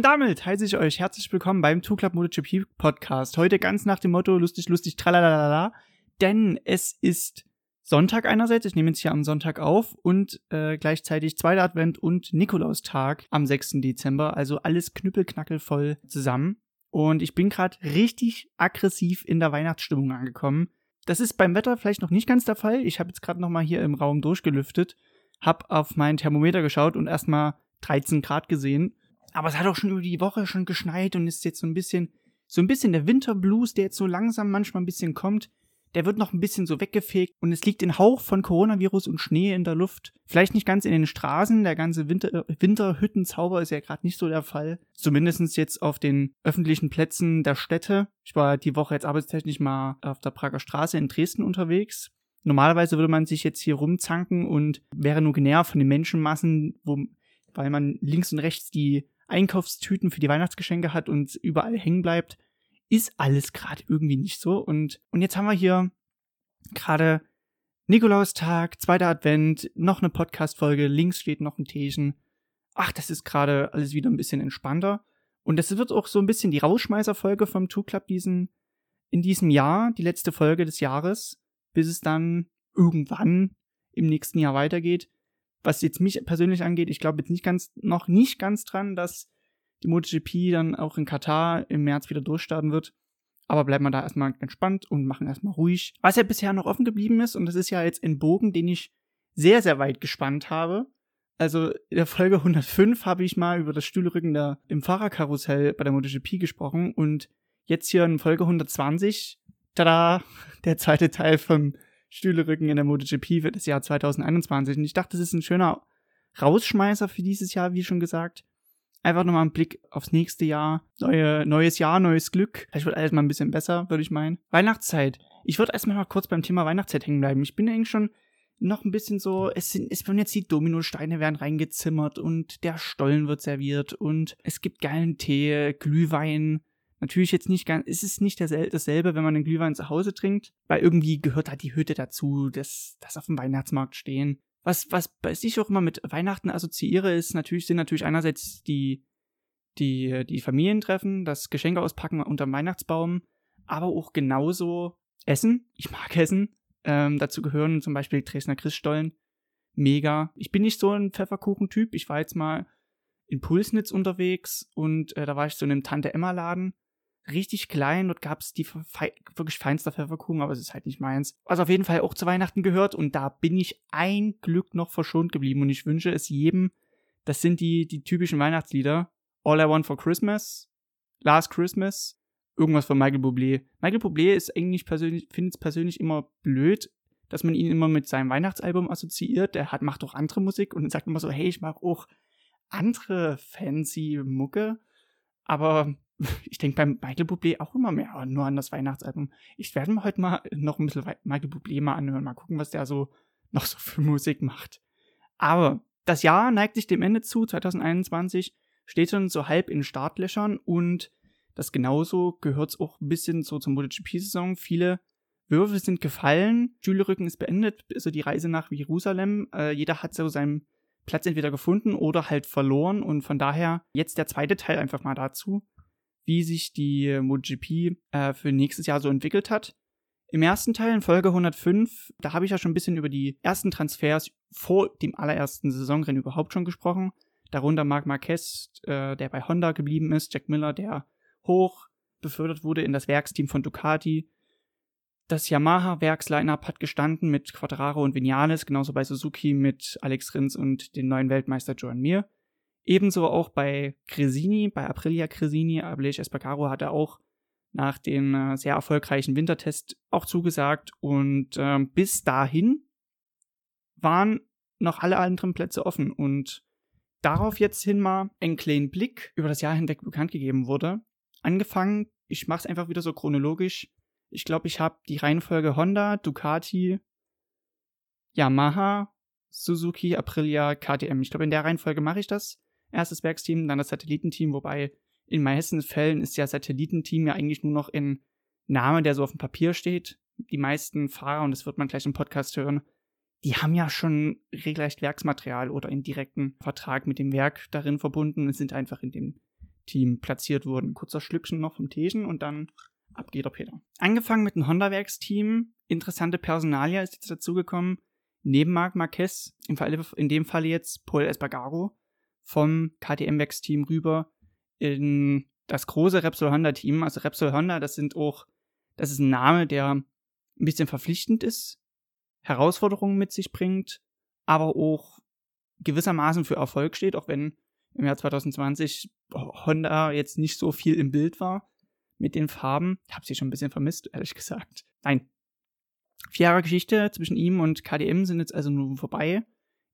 Und damit heiße ich euch herzlich willkommen beim Two Club MotoGP Podcast. Heute ganz nach dem Motto lustig, lustig, tralalala, denn es ist Sonntag einerseits, ich nehme jetzt hier am Sonntag auf und äh, gleichzeitig zweiter Advent und Nikolaustag am 6. Dezember, also alles knüppelknackelvoll zusammen. Und ich bin gerade richtig aggressiv in der Weihnachtsstimmung angekommen. Das ist beim Wetter vielleicht noch nicht ganz der Fall. Ich habe jetzt gerade noch mal hier im Raum durchgelüftet, habe auf mein Thermometer geschaut und erstmal 13 Grad gesehen aber es hat auch schon über die Woche schon geschneit und ist jetzt so ein bisschen, so ein bisschen der Winterblues, der jetzt so langsam manchmal ein bisschen kommt. Der wird noch ein bisschen so weggefegt und es liegt ein Hauch von Coronavirus und Schnee in der Luft. Vielleicht nicht ganz in den Straßen, der ganze Winter, Winterhüttenzauber ist ja gerade nicht so der Fall. Zumindest jetzt auf den öffentlichen Plätzen der Städte. Ich war die Woche jetzt arbeitstechnisch mal auf der Prager Straße in Dresden unterwegs. Normalerweise würde man sich jetzt hier rumzanken und wäre nur genervt von den Menschenmassen, wo, weil man links und rechts die Einkaufstüten für die Weihnachtsgeschenke hat und überall hängen bleibt, ist alles gerade irgendwie nicht so. Und, und jetzt haben wir hier gerade Nikolaustag, zweiter Advent, noch eine Podcast-Folge, links steht noch ein Teechen. Ach, das ist gerade alles wieder ein bisschen entspannter. Und das wird auch so ein bisschen die Rausschmeißer-Folge vom Two Club diesen, in diesem Jahr, die letzte Folge des Jahres, bis es dann irgendwann im nächsten Jahr weitergeht was jetzt mich persönlich angeht, ich glaube jetzt nicht ganz, noch nicht ganz dran, dass die MotoGP dann auch in Katar im März wieder durchstarten wird. Aber bleiben wir da erstmal entspannt und machen erstmal ruhig. Was ja bisher noch offen geblieben ist, und das ist ja jetzt ein Bogen, den ich sehr, sehr weit gespannt habe. Also in der Folge 105 habe ich mal über das Stühlerücken da im Fahrerkarussell bei der MotoGP gesprochen und jetzt hier in Folge 120, tada, der zweite Teil vom Stühlerücken in der MotoGP für das Jahr 2021. Und ich dachte, das ist ein schöner Rausschmeißer für dieses Jahr, wie schon gesagt. Einfach nochmal einen Blick aufs nächste Jahr. Neue, neues Jahr, neues Glück. Vielleicht wird alles mal ein bisschen besser, würde ich meinen. Weihnachtszeit. Ich würde erstmal mal kurz beim Thema Weihnachtszeit hängen bleiben. Ich bin eigentlich schon noch ein bisschen so, es sind, es werden jetzt die Dominosteine werden reingezimmert und der Stollen wird serviert und es gibt geilen Tee, Glühwein, Natürlich jetzt nicht ganz, ist es nicht dasselbe, wenn man den Glühwein zu Hause trinkt, weil irgendwie gehört halt die Hütte dazu, das, das auf dem Weihnachtsmarkt stehen. Was, was ich auch immer mit Weihnachten assoziiere, ist natürlich, sind natürlich einerseits die, die, die Familientreffen, das Geschenke auspacken unterm Weihnachtsbaum, aber auch genauso Essen. Ich mag Essen. Ähm, dazu gehören zum Beispiel Dresdner Christstollen. Mega. Ich bin nicht so ein Pfefferkuchentyp. Ich war jetzt mal in Pulsnitz unterwegs und äh, da war ich so in einem Tante-Emma-Laden richtig klein. Dort gab es die fe wirklich feinster Pfefferkuchen, aber es ist halt nicht meins. Was auf jeden Fall auch zu Weihnachten gehört und da bin ich ein Glück noch verschont geblieben und ich wünsche es jedem. Das sind die, die typischen Weihnachtslieder. All I Want for Christmas, Last Christmas, irgendwas von Michael Bublé. Michael Bublé ist eigentlich persönlich, finde es persönlich immer blöd, dass man ihn immer mit seinem Weihnachtsalbum assoziiert. Er hat, macht auch andere Musik und sagt immer so, hey, ich mag auch andere fancy Mucke. Aber ich denke beim Michael Bublé auch immer mehr nur an das Weihnachtsalbum. Ich werde mir heute mal noch ein bisschen Michael Bublé mal anhören, mal gucken, was der so noch so für Musik macht. Aber das Jahr neigt sich dem Ende zu, 2021 steht schon so halb in Startlöchern und das genauso gehört auch ein bisschen so zur MotoGP-Saison. Viele Würfel sind gefallen, Schülerrücken ist beendet, also die Reise nach Jerusalem. Äh, jeder hat so seinen Platz entweder gefunden oder halt verloren und von daher jetzt der zweite Teil einfach mal dazu wie sich die MotoGP äh, für nächstes Jahr so entwickelt hat. Im ersten Teil, in Folge 105, da habe ich ja schon ein bisschen über die ersten Transfers vor dem allerersten Saisonrennen überhaupt schon gesprochen. Darunter Marc Marquez, äh, der bei Honda geblieben ist, Jack Miller, der hoch befördert wurde in das Werksteam von Ducati. Das Yamaha-Werksline-Up hat gestanden mit Quadraro und Vinales, genauso bei Suzuki mit Alex Rins und dem neuen Weltmeister Joan Mir. Ebenso auch bei Cresini, bei Aprilia Cresini, Abelage Espargaro hat er auch nach dem äh, sehr erfolgreichen Wintertest auch zugesagt und äh, bis dahin waren noch alle anderen Plätze offen und darauf jetzt hin mal einen kleinen Blick über das Jahr hinweg bekannt gegeben wurde. Angefangen, ich mache es einfach wieder so chronologisch. Ich glaube, ich habe die Reihenfolge Honda, Ducati, Yamaha, Suzuki, Aprilia, KTM. Ich glaube, in der Reihenfolge mache ich das erstes Werksteam, dann das Satellitenteam, wobei in meisten Fällen ist ja Satellitenteam ja eigentlich nur noch ein Name, der so auf dem Papier steht. Die meisten Fahrer, und das wird man gleich im Podcast hören, die haben ja schon regelrecht Werksmaterial oder einen direkten Vertrag mit dem Werk darin verbunden und sind einfach in dem Team platziert wurden. Kurzer Schlückchen noch vom Teechen und dann ab geht der Peter. Angefangen mit dem Honda-Werksteam. Interessante Personalia ist jetzt dazugekommen. Neben Marc Marquez, in dem Fall jetzt Paul Espargaro, vom KTM-Werksteam rüber in das große Repsol Honda-Team. Also Repsol Honda, das sind auch, das ist ein Name, der ein bisschen verpflichtend ist, Herausforderungen mit sich bringt, aber auch gewissermaßen für Erfolg steht, auch wenn im Jahr 2020 Honda jetzt nicht so viel im Bild war mit den Farben. Ich habe sie schon ein bisschen vermisst, ehrlich gesagt. Nein. Vier Jahre Geschichte zwischen ihm und KDM sind jetzt also nun vorbei.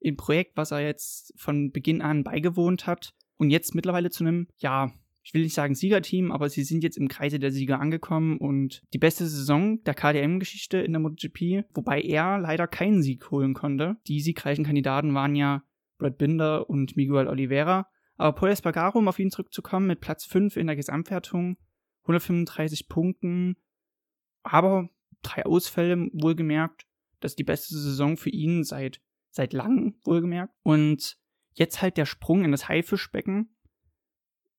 Im Projekt, was er jetzt von Beginn an beigewohnt hat und jetzt mittlerweile zu einem, ja, ich will nicht sagen Siegerteam, aber sie sind jetzt im Kreise der Sieger angekommen und die beste Saison der KDM-Geschichte in der MotoGP, wobei er leider keinen Sieg holen konnte. Die siegreichen Kandidaten waren ja Brad Binder und Miguel Oliveira. Aber Paul Espargaro, um auf ihn zurückzukommen, mit Platz 5 in der Gesamtwertung, 135 Punkten, aber drei Ausfälle, wohlgemerkt. Das ist die beste Saison für ihn seit, seit langem, wohlgemerkt. Und jetzt halt der Sprung in das Haifischbecken,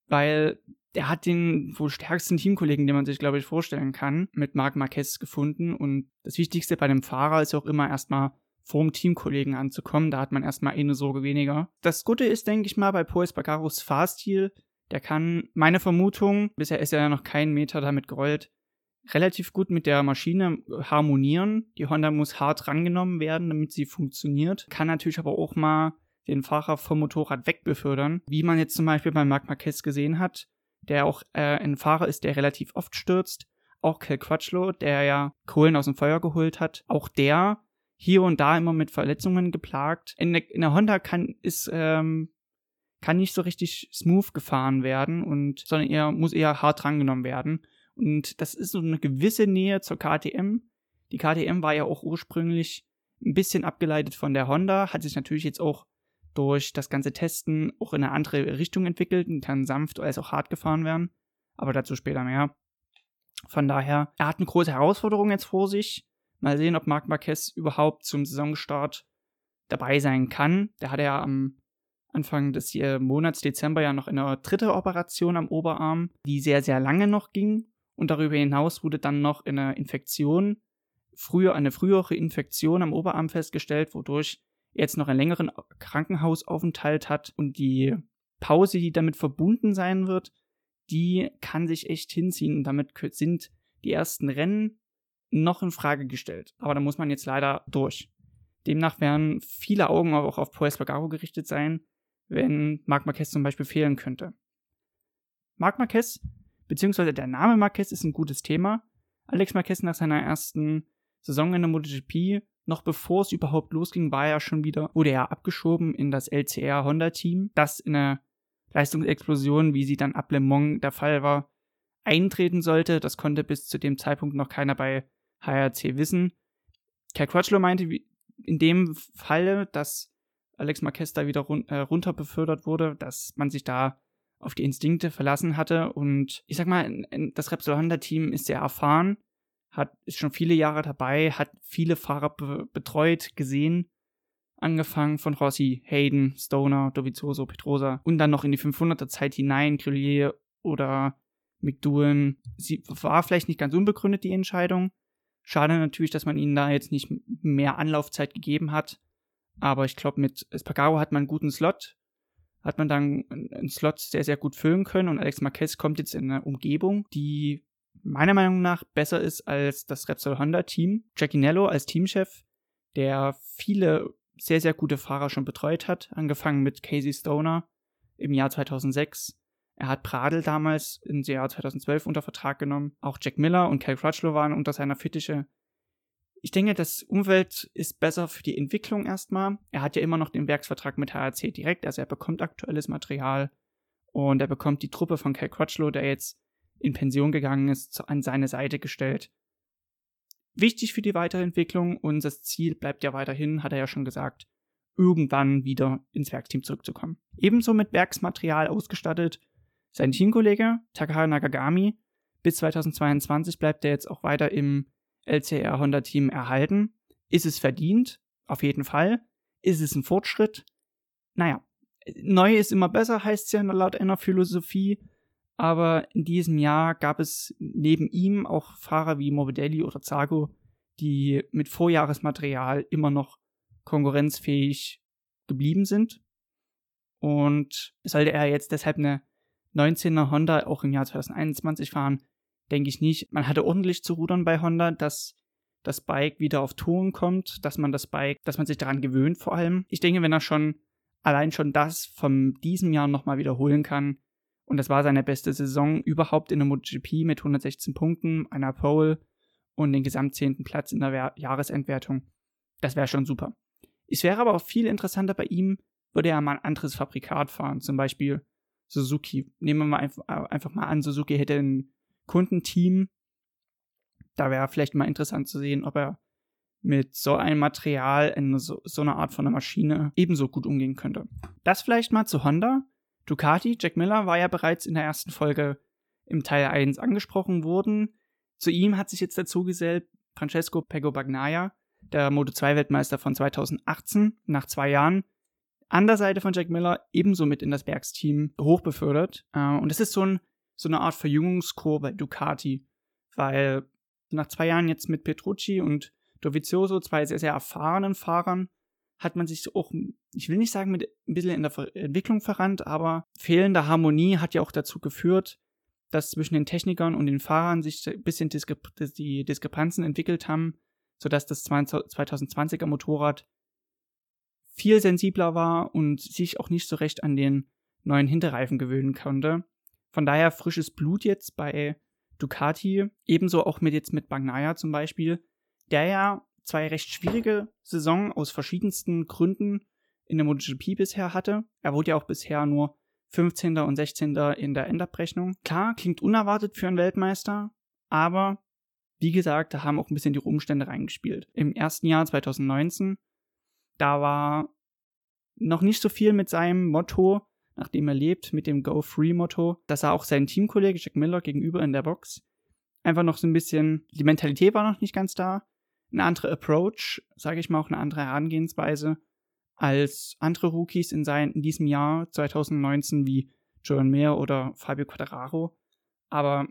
weil er hat den wohl stärksten Teamkollegen, den man sich, glaube ich, vorstellen kann, mit Marc Marquez gefunden. Und das Wichtigste bei dem Fahrer ist auch immer erstmal vorm Teamkollegen anzukommen. Da hat man erstmal eine Sorge weniger. Das Gute ist, denke ich mal, bei Paul Spagaros Fahrstil, der kann, meine Vermutung, bisher ist er ja noch keinen Meter damit gerollt, relativ gut mit der Maschine harmonieren. Die Honda muss hart rangenommen werden, damit sie funktioniert. Kann natürlich aber auch mal den Fahrer vom Motorrad wegbefördern, wie man jetzt zum Beispiel bei Marc Marquez gesehen hat, der auch äh, ein Fahrer ist, der relativ oft stürzt. Auch Kel Quatschlo, der ja Kohlen aus dem Feuer geholt hat, auch der hier und da immer mit Verletzungen geplagt. In der, in der Honda kann ist ähm, kann nicht so richtig smooth gefahren werden und sondern eher muss eher hart drangenommen werden. Und das ist so eine gewisse Nähe zur KTM. Die KTM war ja auch ursprünglich ein bisschen abgeleitet von der Honda, hat sich natürlich jetzt auch durch das ganze Testen auch in eine andere Richtung entwickelt und kann sanft als auch hart gefahren werden. Aber dazu später mehr. Von daher, er hat eine große Herausforderung jetzt vor sich. Mal sehen, ob Marc Marquez überhaupt zum Saisonstart dabei sein kann. Der hatte ja am Anfang des Monats Dezember ja noch eine dritte Operation am Oberarm, die sehr, sehr lange noch ging. Und darüber hinaus wurde dann noch eine Infektion, früher eine frühere Infektion am Oberarm festgestellt, wodurch er jetzt noch einen längeren Krankenhausaufenthalt hat. Und die Pause, die damit verbunden sein wird, die kann sich echt hinziehen. Und damit sind die ersten Rennen noch in Frage gestellt. Aber da muss man jetzt leider durch. Demnach werden viele Augen auch auf Paul Espargaro gerichtet sein, wenn Marc Marquez zum Beispiel fehlen könnte. Marc Marquez, beziehungsweise der Name Marquez ist ein gutes Thema. Alex Marquez nach seiner ersten Saison in der MotoGP, noch bevor es überhaupt losging, war er schon wieder, wurde er abgeschoben in das LCR Honda Team, das in einer Leistungsexplosion, wie sie dann ab Le Mans der Fall war, eintreten sollte. Das konnte bis zu dem Zeitpunkt noch keiner bei HRC wissen. Cal Crutchlow meinte in dem Falle, dass Alex Marquez da wieder run äh, runter befördert wurde, dass man sich da auf die Instinkte verlassen hatte. Und ich sag mal, das Repsol Honda Team ist sehr erfahren, hat, ist schon viele Jahre dabei, hat viele Fahrer be betreut, gesehen. Angefangen von Rossi, Hayden, Stoner, Dovizioso, Petrosa und dann noch in die 500er Zeit hinein, Grillier oder McDouan. Sie war vielleicht nicht ganz unbegründet, die Entscheidung. Schade natürlich, dass man ihnen da jetzt nicht mehr Anlaufzeit gegeben hat. Aber ich glaube, mit Espargaro hat man einen guten Slot. Hat man dann einen Slot sehr, sehr gut füllen können. Und Alex Marquez kommt jetzt in eine Umgebung, die meiner Meinung nach besser ist als das Repsol Honda Team. Jackie Nello als Teamchef, der viele sehr, sehr gute Fahrer schon betreut hat. Angefangen mit Casey Stoner im Jahr 2006 er hat Pradel damals im Jahr 2012 unter Vertrag genommen. Auch Jack Miller und Cal Crutchlow waren unter seiner Fittiche. Ich denke, das Umwelt ist besser für die Entwicklung erstmal. Er hat ja immer noch den Werksvertrag mit HRC direkt, also er bekommt aktuelles Material und er bekommt die Truppe von Cal Crutchlow, der jetzt in Pension gegangen ist, an seine Seite gestellt. Wichtig für die Weiterentwicklung und das Ziel bleibt ja weiterhin, hat er ja schon gesagt, irgendwann wieder ins Werksteam zurückzukommen. Ebenso mit Werksmaterial ausgestattet sein Teamkollege Takahara Nakagami, bis 2022 bleibt er jetzt auch weiter im LCR Honda Team erhalten. Ist es verdient? Auf jeden Fall. Ist es ein Fortschritt? Naja, neu ist immer besser, heißt es ja laut einer Philosophie. Aber in diesem Jahr gab es neben ihm auch Fahrer wie Morbidelli oder Zago, die mit Vorjahresmaterial immer noch konkurrenzfähig geblieben sind. Und sollte er jetzt deshalb eine 19er Honda auch im Jahr 2021 fahren, denke ich nicht. Man hatte ordentlich zu rudern bei Honda, dass das Bike wieder auf Touren kommt, dass man das Bike, dass man sich daran gewöhnt vor allem. Ich denke, wenn er schon allein schon das von diesem Jahr nochmal wiederholen kann, und das war seine beste Saison überhaupt in der MotoGP mit 116 Punkten, einer Pole und den gesamtzehnten Platz in der Jahresendwertung. Das wäre schon super. Es wäre aber auch viel interessanter bei ihm, würde er mal ein anderes Fabrikat fahren, zum Beispiel Suzuki. Nehmen wir mal einfach, einfach mal an, Suzuki hätte ein Kundenteam. Da wäre vielleicht mal interessant zu sehen, ob er mit so einem Material in so, so einer Art von einer Maschine ebenso gut umgehen könnte. Das vielleicht mal zu Honda. Ducati, Jack Miller war ja bereits in der ersten Folge im Teil 1 angesprochen worden. Zu ihm hat sich jetzt dazu gesellt Francesco Pego Bagnaia, der Moto2-Weltmeister von 2018, nach zwei Jahren an der Seite von Jack Miller ebenso mit in das Werksteam hochbefördert. Äh, und es ist so, ein, so eine Art Verjüngungskur bei Ducati, weil nach zwei Jahren jetzt mit Petrucci und Dovizioso, zwei sehr, sehr erfahrenen Fahrern, hat man sich auch, ich will nicht sagen, mit ein bisschen in der Entwicklung verrannt, aber fehlende Harmonie hat ja auch dazu geführt, dass zwischen den Technikern und den Fahrern sich ein bisschen Diskre die Diskrepanzen entwickelt haben, sodass das 2020er Motorrad viel sensibler war und sich auch nicht so recht an den neuen Hinterreifen gewöhnen konnte. Von daher frisches Blut jetzt bei Ducati, ebenso auch mit jetzt mit Bagnaia zum Beispiel, der ja zwei recht schwierige Saison aus verschiedensten Gründen in der MotoGP bisher hatte. Er wurde ja auch bisher nur 15. und 16. in der Endabrechnung. Klar, klingt unerwartet für einen Weltmeister, aber wie gesagt, da haben auch ein bisschen die Umstände reingespielt. Im ersten Jahr 2019 da war noch nicht so viel mit seinem Motto, nachdem er lebt, mit dem Go Free Motto, dass er auch seinen Teamkollege Jack Miller gegenüber in der Box einfach noch so ein bisschen, die Mentalität war noch nicht ganz da, ein anderer Approach, sage ich mal, auch eine andere Herangehensweise als andere Rookies in, sein, in diesem Jahr 2019 wie Joan Mayer oder Fabio Quadraro. Aber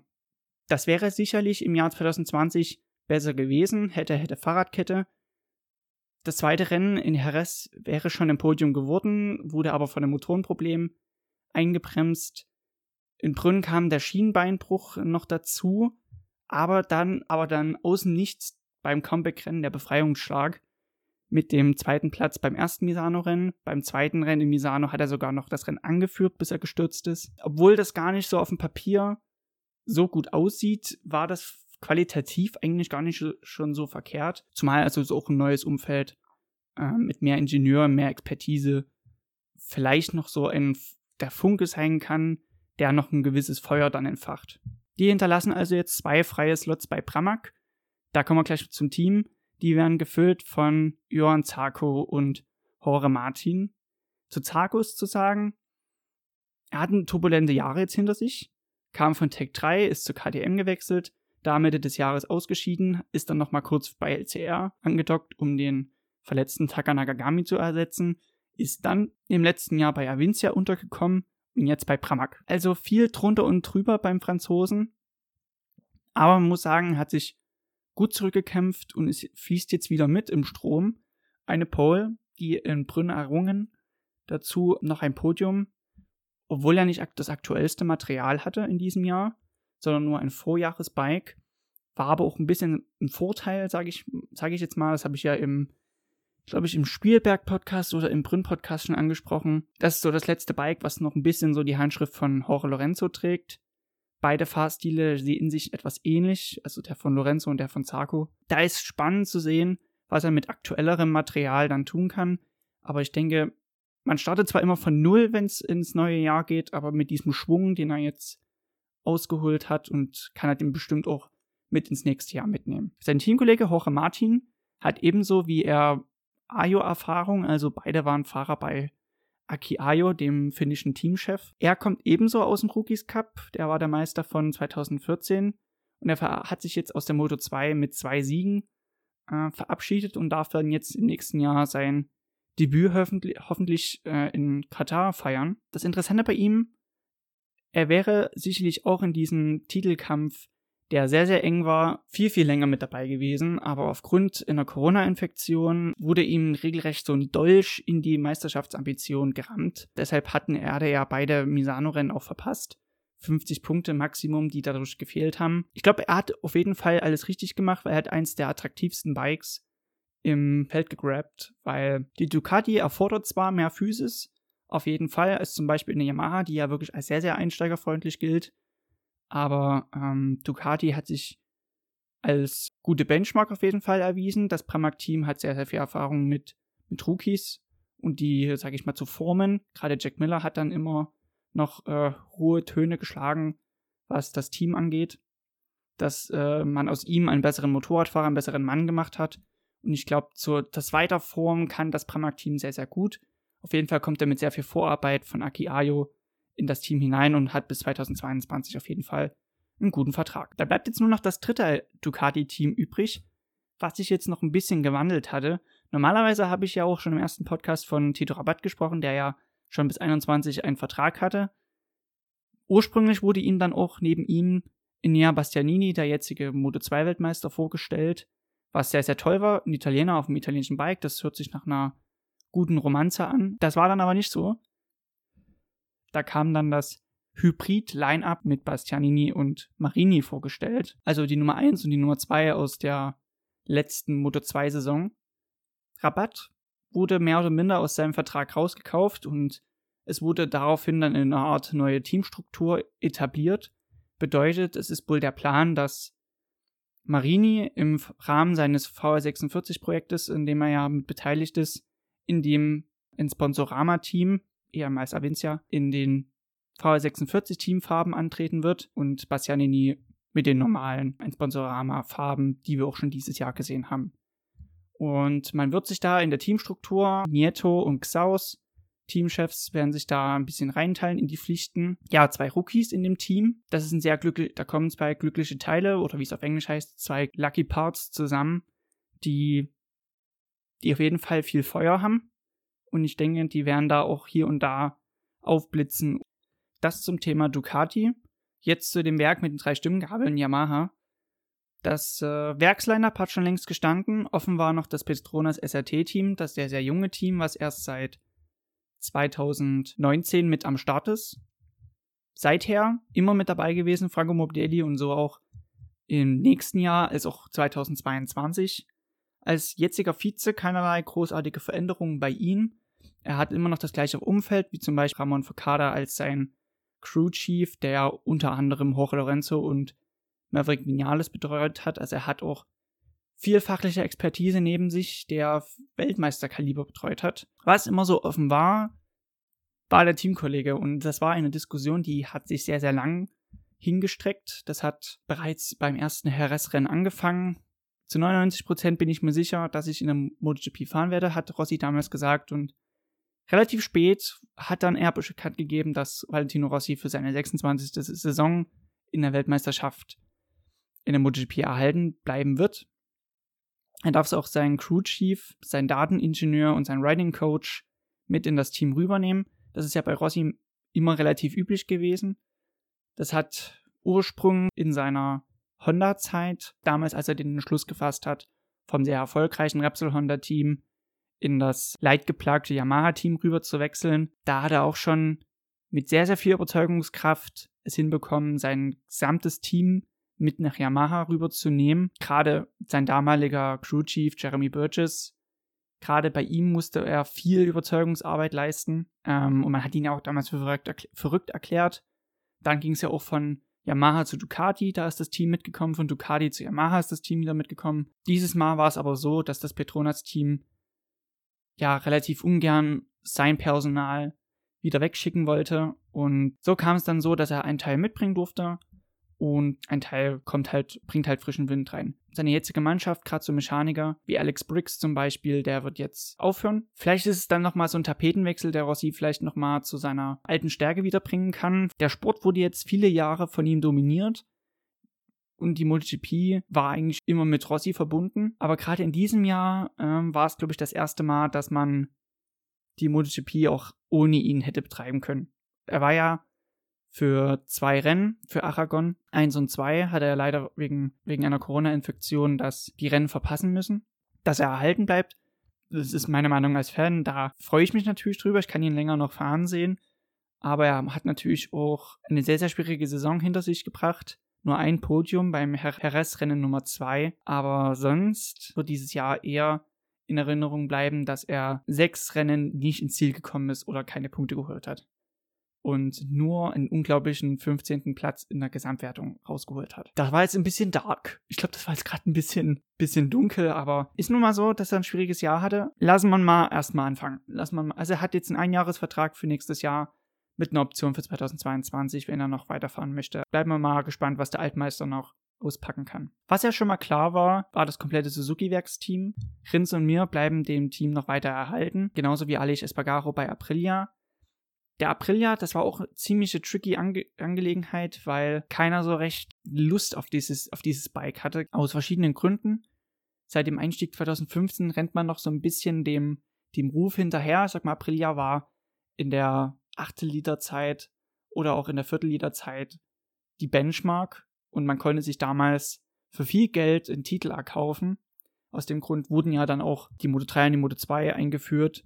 das wäre sicherlich im Jahr 2020 besser gewesen, hätte, hätte Fahrradkette, das zweite Rennen in Jerez wäre schon im Podium geworden, wurde aber von einem Motorenproblem eingebremst. In Brünn kam der Schienenbeinbruch noch dazu, aber dann, aber dann außen nichts beim Comeback-Rennen der Befreiungsschlag mit dem zweiten Platz beim ersten Misano-Rennen. Beim zweiten Rennen in Misano hat er sogar noch das Rennen angeführt, bis er gestürzt ist. Obwohl das gar nicht so auf dem Papier so gut aussieht, war das qualitativ eigentlich gar nicht schon so verkehrt. Zumal also so auch ein neues Umfeld äh, mit mehr Ingenieur, mehr Expertise vielleicht noch so ein der Funke sein kann, der noch ein gewisses Feuer dann entfacht. Die hinterlassen also jetzt zwei freie Slots bei Pramac. Da kommen wir gleich zum Team. Die werden gefüllt von Johann Zarko und Hore Martin. Zu Zarkos zu sagen, er hat turbulente Jahre jetzt hinter sich, kam von Tech 3, ist zu KTM gewechselt, da Mitte des Jahres ausgeschieden, ist dann nochmal kurz bei LCR angedockt, um den verletzten Taka Nagagami zu ersetzen, ist dann im letzten Jahr bei Avincia untergekommen und jetzt bei Pramac. Also viel drunter und drüber beim Franzosen. Aber man muss sagen, hat sich gut zurückgekämpft und es fließt jetzt wieder mit im Strom. Eine Pole, die in Brünn errungen. Dazu noch ein Podium, obwohl er nicht das aktuellste Material hatte in diesem Jahr, sondern nur ein Vorjahresbike. War aber auch ein bisschen ein Vorteil, sage ich, sag ich jetzt mal. Das habe ich ja im glaube ich, im Spielberg-Podcast oder im Brünn-Podcast schon angesprochen. Das ist so das letzte Bike, was noch ein bisschen so die Handschrift von Jorge Lorenzo trägt. Beide Fahrstile sehen sich etwas ähnlich, also der von Lorenzo und der von Zarco. Da ist spannend zu sehen, was er mit aktuellerem Material dann tun kann. Aber ich denke, man startet zwar immer von Null, wenn es ins neue Jahr geht, aber mit diesem Schwung, den er jetzt ausgeholt hat und kann er den bestimmt auch mit ins nächste Jahr mitnehmen. Sein Teamkollege Jorge Martin hat ebenso wie er Ayo-Erfahrung, also beide waren Fahrer bei Aki Ayo, dem finnischen Teamchef. Er kommt ebenso aus dem Rookies Cup, der war der Meister von 2014 und er hat sich jetzt aus der Moto 2 mit zwei Siegen äh, verabschiedet und darf dann jetzt im nächsten Jahr sein Debüt hoffentlich, hoffentlich äh, in Katar feiern. Das Interessante bei ihm, er wäre sicherlich auch in diesem Titelkampf, der sehr, sehr eng war, viel, viel länger mit dabei gewesen. Aber aufgrund einer Corona-Infektion wurde ihm regelrecht so ein Dolch in die Meisterschaftsambition gerammt. Deshalb hatten er ja beide Misano-Rennen auch verpasst. 50 Punkte Maximum, die dadurch gefehlt haben. Ich glaube, er hat auf jeden Fall alles richtig gemacht, weil er hat eins der attraktivsten Bikes im Feld gegrabt, weil die Ducati erfordert zwar mehr Physis, auf jeden Fall, als zum Beispiel eine Yamaha, die ja wirklich als sehr, sehr einsteigerfreundlich gilt, aber ähm, Ducati hat sich als gute Benchmark auf jeden Fall erwiesen. Das Pramac-Team hat sehr, sehr viel Erfahrung mit, mit Rookies und die, sage ich mal, zu formen. Gerade Jack Miller hat dann immer noch äh, hohe Töne geschlagen, was das Team angeht, dass äh, man aus ihm einen besseren Motorradfahrer, einen besseren Mann gemacht hat. Und ich glaube, das Weiterformen kann das Pramac-Team sehr, sehr gut. Auf jeden Fall kommt er mit sehr viel Vorarbeit von Aki Ayo in das Team hinein und hat bis 2022 auf jeden Fall einen guten Vertrag. Da bleibt jetzt nur noch das dritte Ducati-Team übrig, was sich jetzt noch ein bisschen gewandelt hatte. Normalerweise habe ich ja auch schon im ersten Podcast von Tito Rabatt gesprochen, der ja schon bis 21 einen Vertrag hatte. Ursprünglich wurde ihm dann auch neben ihm Inia Bastianini, der jetzige Moto 2 Weltmeister, vorgestellt, was sehr, sehr toll war. Ein Italiener auf dem italienischen Bike, das hört sich nach einer guten Romanze an. Das war dann aber nicht so. Da kam dann das Hybrid-Line-Up mit Bastianini und Marini vorgestellt. Also die Nummer 1 und die Nummer 2 aus der letzten Moto 2 Saison. Rabatt wurde mehr oder minder aus seinem Vertrag rausgekauft und es wurde daraufhin dann eine Art neue Teamstruktur etabliert. Bedeutet, es ist wohl der Plan, dass Marini im Rahmen seines VR46-Projektes, in dem er ja mit beteiligt ist, in dem ein Sponsorama-Team, ehemals Avincia, in den VR46-Teamfarben antreten wird und Bastianini mit den normalen Sponsorama-Farben, die wir auch schon dieses Jahr gesehen haben. Und man wird sich da in der Teamstruktur, Nieto und Xaus, Teamchefs werden sich da ein bisschen reinteilen in die Pflichten. Ja, zwei Rookies in dem Team. Das ist ein sehr glücklich, da kommen zwei glückliche Teile oder wie es auf Englisch heißt, zwei Lucky Parts zusammen, die, die auf jeden Fall viel Feuer haben. Und ich denke, die werden da auch hier und da aufblitzen. Das zum Thema Ducati. Jetzt zu dem Werk mit den drei Stimmgabeln Yamaha. Das äh, Werksline-Up hat schon längst gestanden. Offen war noch das Petronas SRT-Team, das sehr, sehr junge Team, was erst seit 2019 mit am Start ist. Seither immer mit dabei gewesen, Franco Morbidelli und so auch im nächsten Jahr, als auch 2022. Als jetziger Vize keinerlei großartige Veränderungen bei ihm. Er hat immer noch das gleiche Umfeld, wie zum Beispiel Ramon Focada als sein Crew Chief, der unter anderem Jorge Lorenzo und Maverick Vinales betreut hat. Also er hat auch viel fachliche Expertise neben sich, der Weltmeisterkaliber betreut hat. Was immer so offen war, war der Teamkollege. Und das war eine Diskussion, die hat sich sehr, sehr lang hingestreckt. Das hat bereits beim ersten Heres-Rennen angefangen. Zu 99% bin ich mir sicher, dass ich in der MotoGP fahren werde, hat Rossi damals gesagt. Und relativ spät hat dann er bekannt gegeben, dass Valentino Rossi für seine 26. Saison in der Weltmeisterschaft in der MotoGP erhalten bleiben wird. Er darf auch seinen Crew Chief, seinen Dateningenieur und seinen Riding Coach mit in das Team rübernehmen. Das ist ja bei Rossi immer relativ üblich gewesen. Das hat Ursprung in seiner Honda-Zeit, damals als er den Entschluss gefasst hat, vom sehr erfolgreichen Repsol Honda-Team in das leidgeplagte Yamaha-Team rüber zu wechseln. Da hat er auch schon mit sehr, sehr viel Überzeugungskraft es hinbekommen, sein gesamtes Team mit nach Yamaha rüberzunehmen. Gerade sein damaliger Crew Chief Jeremy Burgess, gerade bei ihm musste er viel Überzeugungsarbeit leisten ähm, und man hat ihn ja auch damals für verrückt, erkl verrückt erklärt. Dann ging es ja auch von Yamaha zu Ducati, da ist das Team mitgekommen, von Ducati zu Yamaha ist das Team wieder mitgekommen. Dieses Mal war es aber so, dass das Petronas-Team ja relativ ungern sein Personal wieder wegschicken wollte. Und so kam es dann so, dass er einen Teil mitbringen durfte und ein Teil kommt halt, bringt halt frischen Wind rein. Seine jetzige Mannschaft, gerade so Mechaniker, wie Alex Briggs zum Beispiel, der wird jetzt aufhören. Vielleicht ist es dann nochmal so ein Tapetenwechsel, der Rossi vielleicht nochmal zu seiner alten Stärke wiederbringen kann. Der Sport wurde jetzt viele Jahre von ihm dominiert. Und die MotoGP war eigentlich immer mit Rossi verbunden. Aber gerade in diesem Jahr ähm, war es, glaube ich, das erste Mal, dass man die MotoGP auch ohne ihn hätte betreiben können. Er war ja für zwei Rennen, für Aragon. Eins und zwei hat er leider wegen, wegen einer Corona-Infektion das, die Rennen verpassen müssen. Dass er erhalten bleibt, das ist meine Meinung als Fan. Da freue ich mich natürlich drüber. Ich kann ihn länger noch fahren sehen. Aber er hat natürlich auch eine sehr, sehr schwierige Saison hinter sich gebracht. Nur ein Podium beim Jerez-Rennen Nummer zwei. Aber sonst wird dieses Jahr eher in Erinnerung bleiben, dass er sechs Rennen nicht ins Ziel gekommen ist oder keine Punkte geholt hat. Und nur einen unglaublichen 15. Platz in der Gesamtwertung rausgeholt hat. Das war jetzt ein bisschen dark. Ich glaube, das war jetzt gerade ein bisschen, bisschen dunkel, aber ist nun mal so, dass er ein schwieriges Jahr hatte. Lassen wir mal erstmal anfangen. Lassen wir mal, also er hat jetzt einen Einjahresvertrag für nächstes Jahr mit einer Option für 2022, wenn er noch weiterfahren möchte. Bleiben wir mal gespannt, was der Altmeister noch auspacken kann. Was ja schon mal klar war, war das komplette Suzuki-Werksteam. Rins und mir bleiben dem Team noch weiter erhalten, genauso wie Aleix Espargaro bei Aprilia. Der Aprilia, das war auch eine ziemliche tricky Ange Angelegenheit, weil keiner so recht Lust auf dieses, auf dieses Bike hatte, aus verschiedenen Gründen. Seit dem Einstieg 2015 rennt man noch so ein bisschen dem, dem Ruf hinterher. Ich sag mal, Aprilia war in der Achtel-Liter-Zeit oder auch in der Viertel-Liter-Zeit die Benchmark und man konnte sich damals für viel Geld einen Titel erkaufen. Aus dem Grund wurden ja dann auch die Moto 3 und die Moto 2 eingeführt,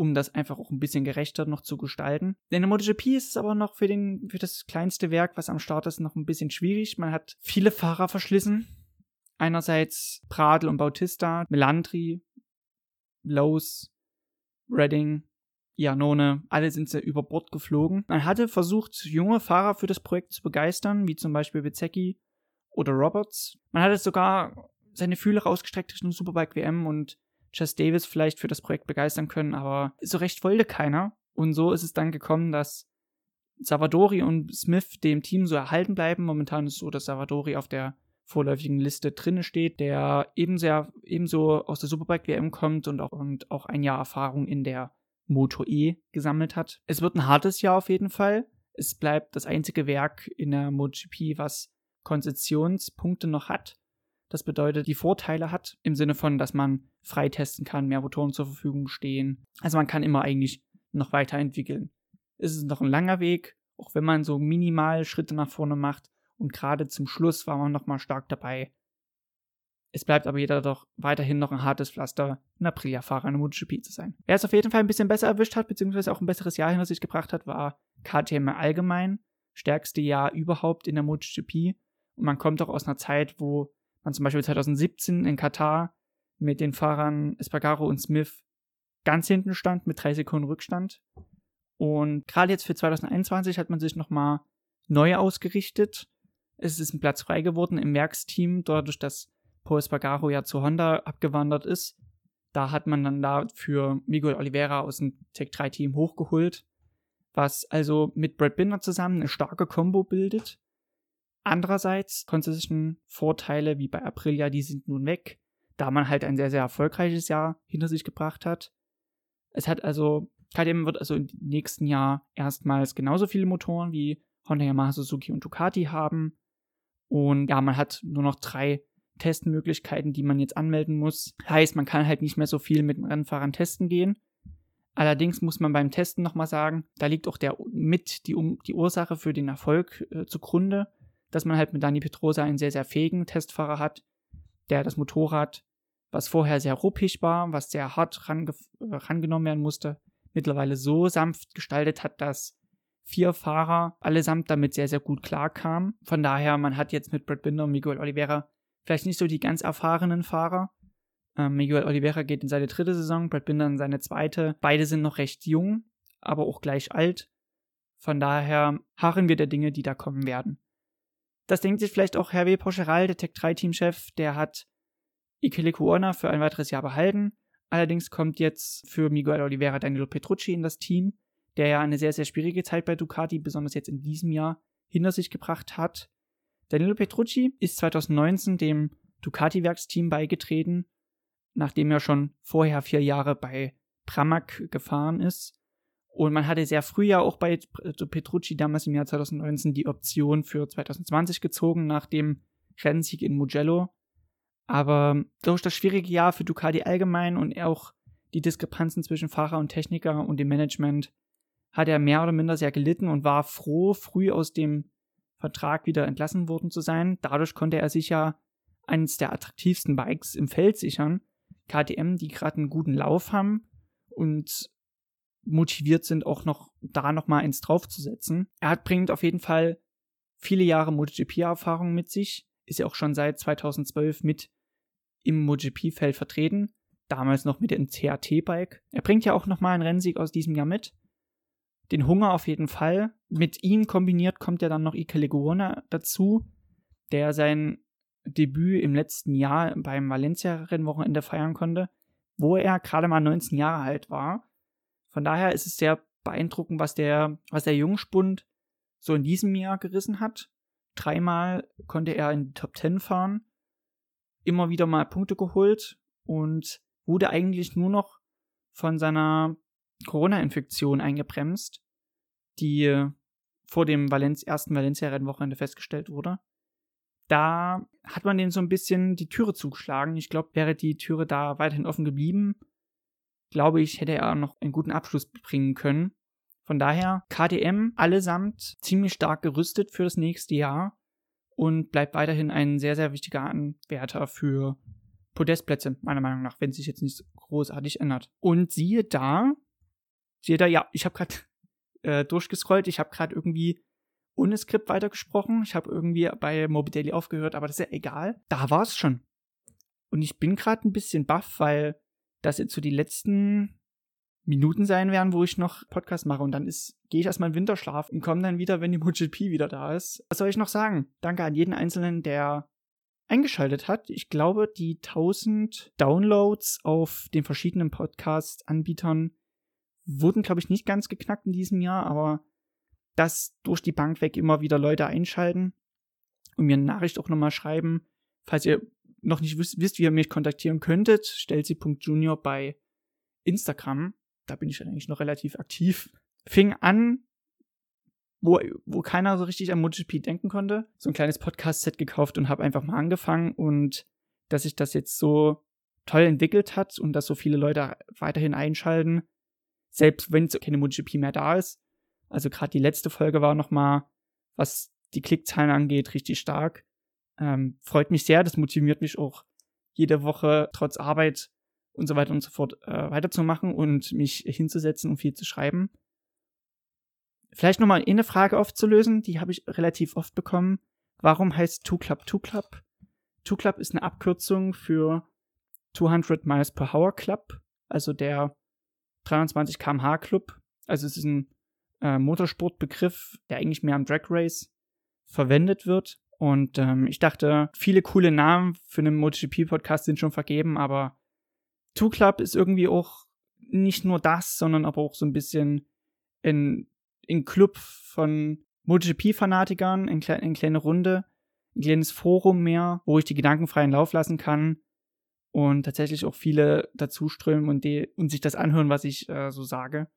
um das einfach auch ein bisschen gerechter noch zu gestalten. In der MotoGP ist es aber noch für, den, für das kleinste Werk, was am Start ist, noch ein bisschen schwierig. Man hat viele Fahrer verschlissen. Einerseits Pradl und Bautista, Melandri, Lowe's, Redding, Iannone, alle sind sie über Bord geflogen. Man hatte versucht, junge Fahrer für das Projekt zu begeistern, wie zum Beispiel Bezecchi oder Roberts. Man hatte sogar seine Fühler rausgestreckt Richtung Superbike WM und Chess Davis vielleicht für das Projekt begeistern können, aber so recht wollte keiner. Und so ist es dann gekommen, dass Savadori und Smith dem Team so erhalten bleiben. Momentan ist es so, dass Savadori auf der vorläufigen Liste drinne steht, der ebenso, ebenso aus der Superbike WM kommt und auch, und auch ein Jahr Erfahrung in der Moto E gesammelt hat. Es wird ein hartes Jahr auf jeden Fall. Es bleibt das einzige Werk in der MotoGP, was Konzessionspunkte noch hat. Das bedeutet, die Vorteile hat, im Sinne von, dass man frei testen kann, mehr Motoren zur Verfügung stehen. Also man kann immer eigentlich noch weiterentwickeln. Es ist noch ein langer Weg, auch wenn man so minimal Schritte nach vorne macht. Und gerade zum Schluss war man nochmal stark dabei, es bleibt aber jeder doch weiterhin noch ein hartes Pflaster, ein Aprilia-Fahrer in der MotoGP zu sein. Wer es auf jeden Fall ein bisschen besser erwischt hat, beziehungsweise auch ein besseres Jahr hinter sich gebracht hat, war KTM allgemein. Stärkste Jahr überhaupt in der MotoGP. Und man kommt auch aus einer Zeit, wo man zum Beispiel 2017 in Katar mit den Fahrern Espargaro und Smith ganz hinten stand, mit drei Sekunden Rückstand. Und gerade jetzt für 2021 hat man sich nochmal neu ausgerichtet. Es ist ein Platz frei geworden im Werksteam, dadurch, dass Paul Espargaro ja zu Honda abgewandert ist. Da hat man dann dafür Miguel Oliveira aus dem Tech 3 Team hochgeholt, was also mit Brad Binder zusammen eine starke Combo bildet. Andererseits Concession Vorteile wie bei Aprilia, die sind nun weg, da man halt ein sehr, sehr erfolgreiches Jahr hinter sich gebracht hat. Es hat also, KTM wird also im nächsten Jahr erstmals genauso viele Motoren wie Honda, Yamaha, Suzuki und Ducati haben. Und ja, man hat nur noch drei Testmöglichkeiten, die man jetzt anmelden muss. Heißt, man kann halt nicht mehr so viel mit Rennfahrern testen gehen. Allerdings muss man beim Testen nochmal sagen, da liegt auch der mit die, um, die Ursache für den Erfolg äh, zugrunde, dass man halt mit Dani Petrosa einen sehr, sehr fähigen Testfahrer hat, der das Motorrad, was vorher sehr ruppig war, was sehr hart äh, rangenommen werden musste, mittlerweile so sanft gestaltet hat, dass vier Fahrer allesamt damit sehr, sehr gut klarkamen. Von daher, man hat jetzt mit Brad Binder und Miguel Oliveira vielleicht nicht so die ganz erfahrenen Fahrer. Ähm, Miguel Oliveira geht in seine dritte Saison, Brad Binder in seine zweite. Beide sind noch recht jung, aber auch gleich alt. Von daher harren wir der Dinge, die da kommen werden. Das denkt sich vielleicht auch Hervé Pocheral, der Tech 3 Teamchef, der hat Ikele Kuona für ein weiteres Jahr behalten. Allerdings kommt jetzt für Miguel Oliveira Danilo Petrucci in das Team, der ja eine sehr, sehr schwierige Zeit bei Ducati, besonders jetzt in diesem Jahr, hinter sich gebracht hat. Danilo Petrucci ist 2019 dem Ducati-Werksteam beigetreten, nachdem er schon vorher vier Jahre bei Pramac gefahren ist. Und man hatte sehr früh ja auch bei Petrucci damals im Jahr 2019 die Option für 2020 gezogen, nach dem Rennsieg in Mugello. Aber durch das schwierige Jahr für Ducati allgemein und auch die Diskrepanzen zwischen Fahrer und Techniker und dem Management hat er mehr oder minder sehr gelitten und war froh, früh aus dem Vertrag wieder entlassen worden zu sein. Dadurch konnte er sich ja eines der attraktivsten Bikes im Feld sichern. KTM, die gerade einen guten Lauf haben und motiviert sind, auch noch da nochmal eins draufzusetzen. Er hat, bringt auf jeden Fall viele Jahre MotoGP-Erfahrung mit sich, ist ja auch schon seit 2012 mit im MotoGP-Feld vertreten, damals noch mit dem CAT-Bike. Er bringt ja auch nochmal einen Rennsieg aus diesem Jahr mit. Den Hunger auf jeden Fall. Mit ihm kombiniert kommt ja dann noch Ike Leguona dazu, der sein Debüt im letzten Jahr beim Valencia-Rennwochenende feiern konnte, wo er gerade mal 19 Jahre alt war. Von daher ist es sehr beeindruckend, was der, was der Jungspund so in diesem Jahr gerissen hat. Dreimal konnte er in die Top 10 fahren, immer wieder mal Punkte geholt und wurde eigentlich nur noch von seiner Corona-Infektion eingebremst, die vor dem Valenz ersten Valencia-Rennwochenende festgestellt wurde. Da hat man den so ein bisschen die Türe zugeschlagen. Ich glaube, wäre die Türe da weiterhin offen geblieben, glaube ich, hätte er noch einen guten Abschluss bringen können. Von daher KTM allesamt ziemlich stark gerüstet für das nächste Jahr und bleibt weiterhin ein sehr, sehr wichtiger Anwärter für Podestplätze, meiner Meinung nach, wenn sich jetzt nichts großartig ändert. Und siehe da, siehe da, ja, ich habe gerade äh, durchgescrollt, ich habe gerade irgendwie ohne Skript weitergesprochen, ich habe irgendwie bei Moby Daily aufgehört, aber das ist ja egal. Da war es schon. Und ich bin gerade ein bisschen baff, weil das jetzt so die letzten Minuten sein werden, wo ich noch Podcast mache und dann ist, gehe ich erstmal in Winterschlaf und komme dann wieder, wenn die MotoGP wieder da ist. Was soll ich noch sagen? Danke an jeden Einzelnen, der eingeschaltet hat. Ich glaube, die 1000 Downloads auf den verschiedenen Podcast-Anbietern wurden, glaube ich, nicht ganz geknackt in diesem Jahr, aber dass durch die Bank weg immer wieder Leute einschalten und mir eine Nachricht auch nochmal schreiben. Falls ihr noch nicht wisst, wisst, wie ihr mich kontaktieren könntet, stellt sie Junior bei Instagram. Da bin ich eigentlich noch relativ aktiv. Fing an, wo, wo keiner so richtig an MotoGP denken konnte. So ein kleines Podcast-Set gekauft und habe einfach mal angefangen und dass sich das jetzt so toll entwickelt hat und dass so viele Leute weiterhin einschalten, selbst wenn keine MotoGP mehr da ist. Also gerade die letzte Folge war noch mal, was die Klickzahlen angeht, richtig stark. Ähm, freut mich sehr, das motiviert mich auch jede Woche trotz Arbeit und so weiter und so fort äh, weiterzumachen und mich hinzusetzen und viel zu schreiben. Vielleicht nochmal eine Frage aufzulösen, die habe ich relativ oft bekommen. Warum heißt Two Club Two Club? Two Club ist eine Abkürzung für 200 Miles per Hour Club, also der 23 kmh Club. Also es ist ein äh, Motorsportbegriff, der eigentlich mehr am Drag Race verwendet wird. Und ähm, ich dachte, viele coole Namen für einen MotoGP-Podcast sind schon vergeben, aber Two Club ist irgendwie auch nicht nur das, sondern aber auch so ein bisschen ein, ein Club von MotoGP-Fanatikern, eine, kleine, eine kleine Runde, ein kleines Forum mehr, wo ich die Gedanken freien Lauf lassen kann und tatsächlich auch viele dazuströmen und, die, und sich das anhören, was ich äh, so sage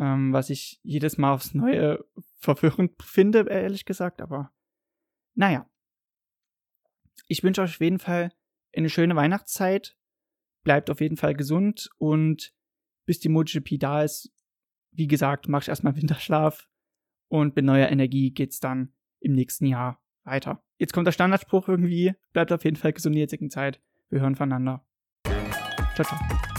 ähm, was ich jedes Mal aufs Neue verwirrend finde, ehrlich gesagt, aber naja. Ich wünsche euch auf jeden Fall eine schöne Weihnachtszeit. Bleibt auf jeden Fall gesund und bis die MotoGP da ist, wie gesagt, mache ich erstmal Winterschlaf und mit neuer Energie geht's dann im nächsten Jahr weiter. Jetzt kommt der Standardspruch irgendwie, bleibt auf jeden Fall gesund in der jetzigen Zeit. Wir hören voneinander. Ciao, ciao.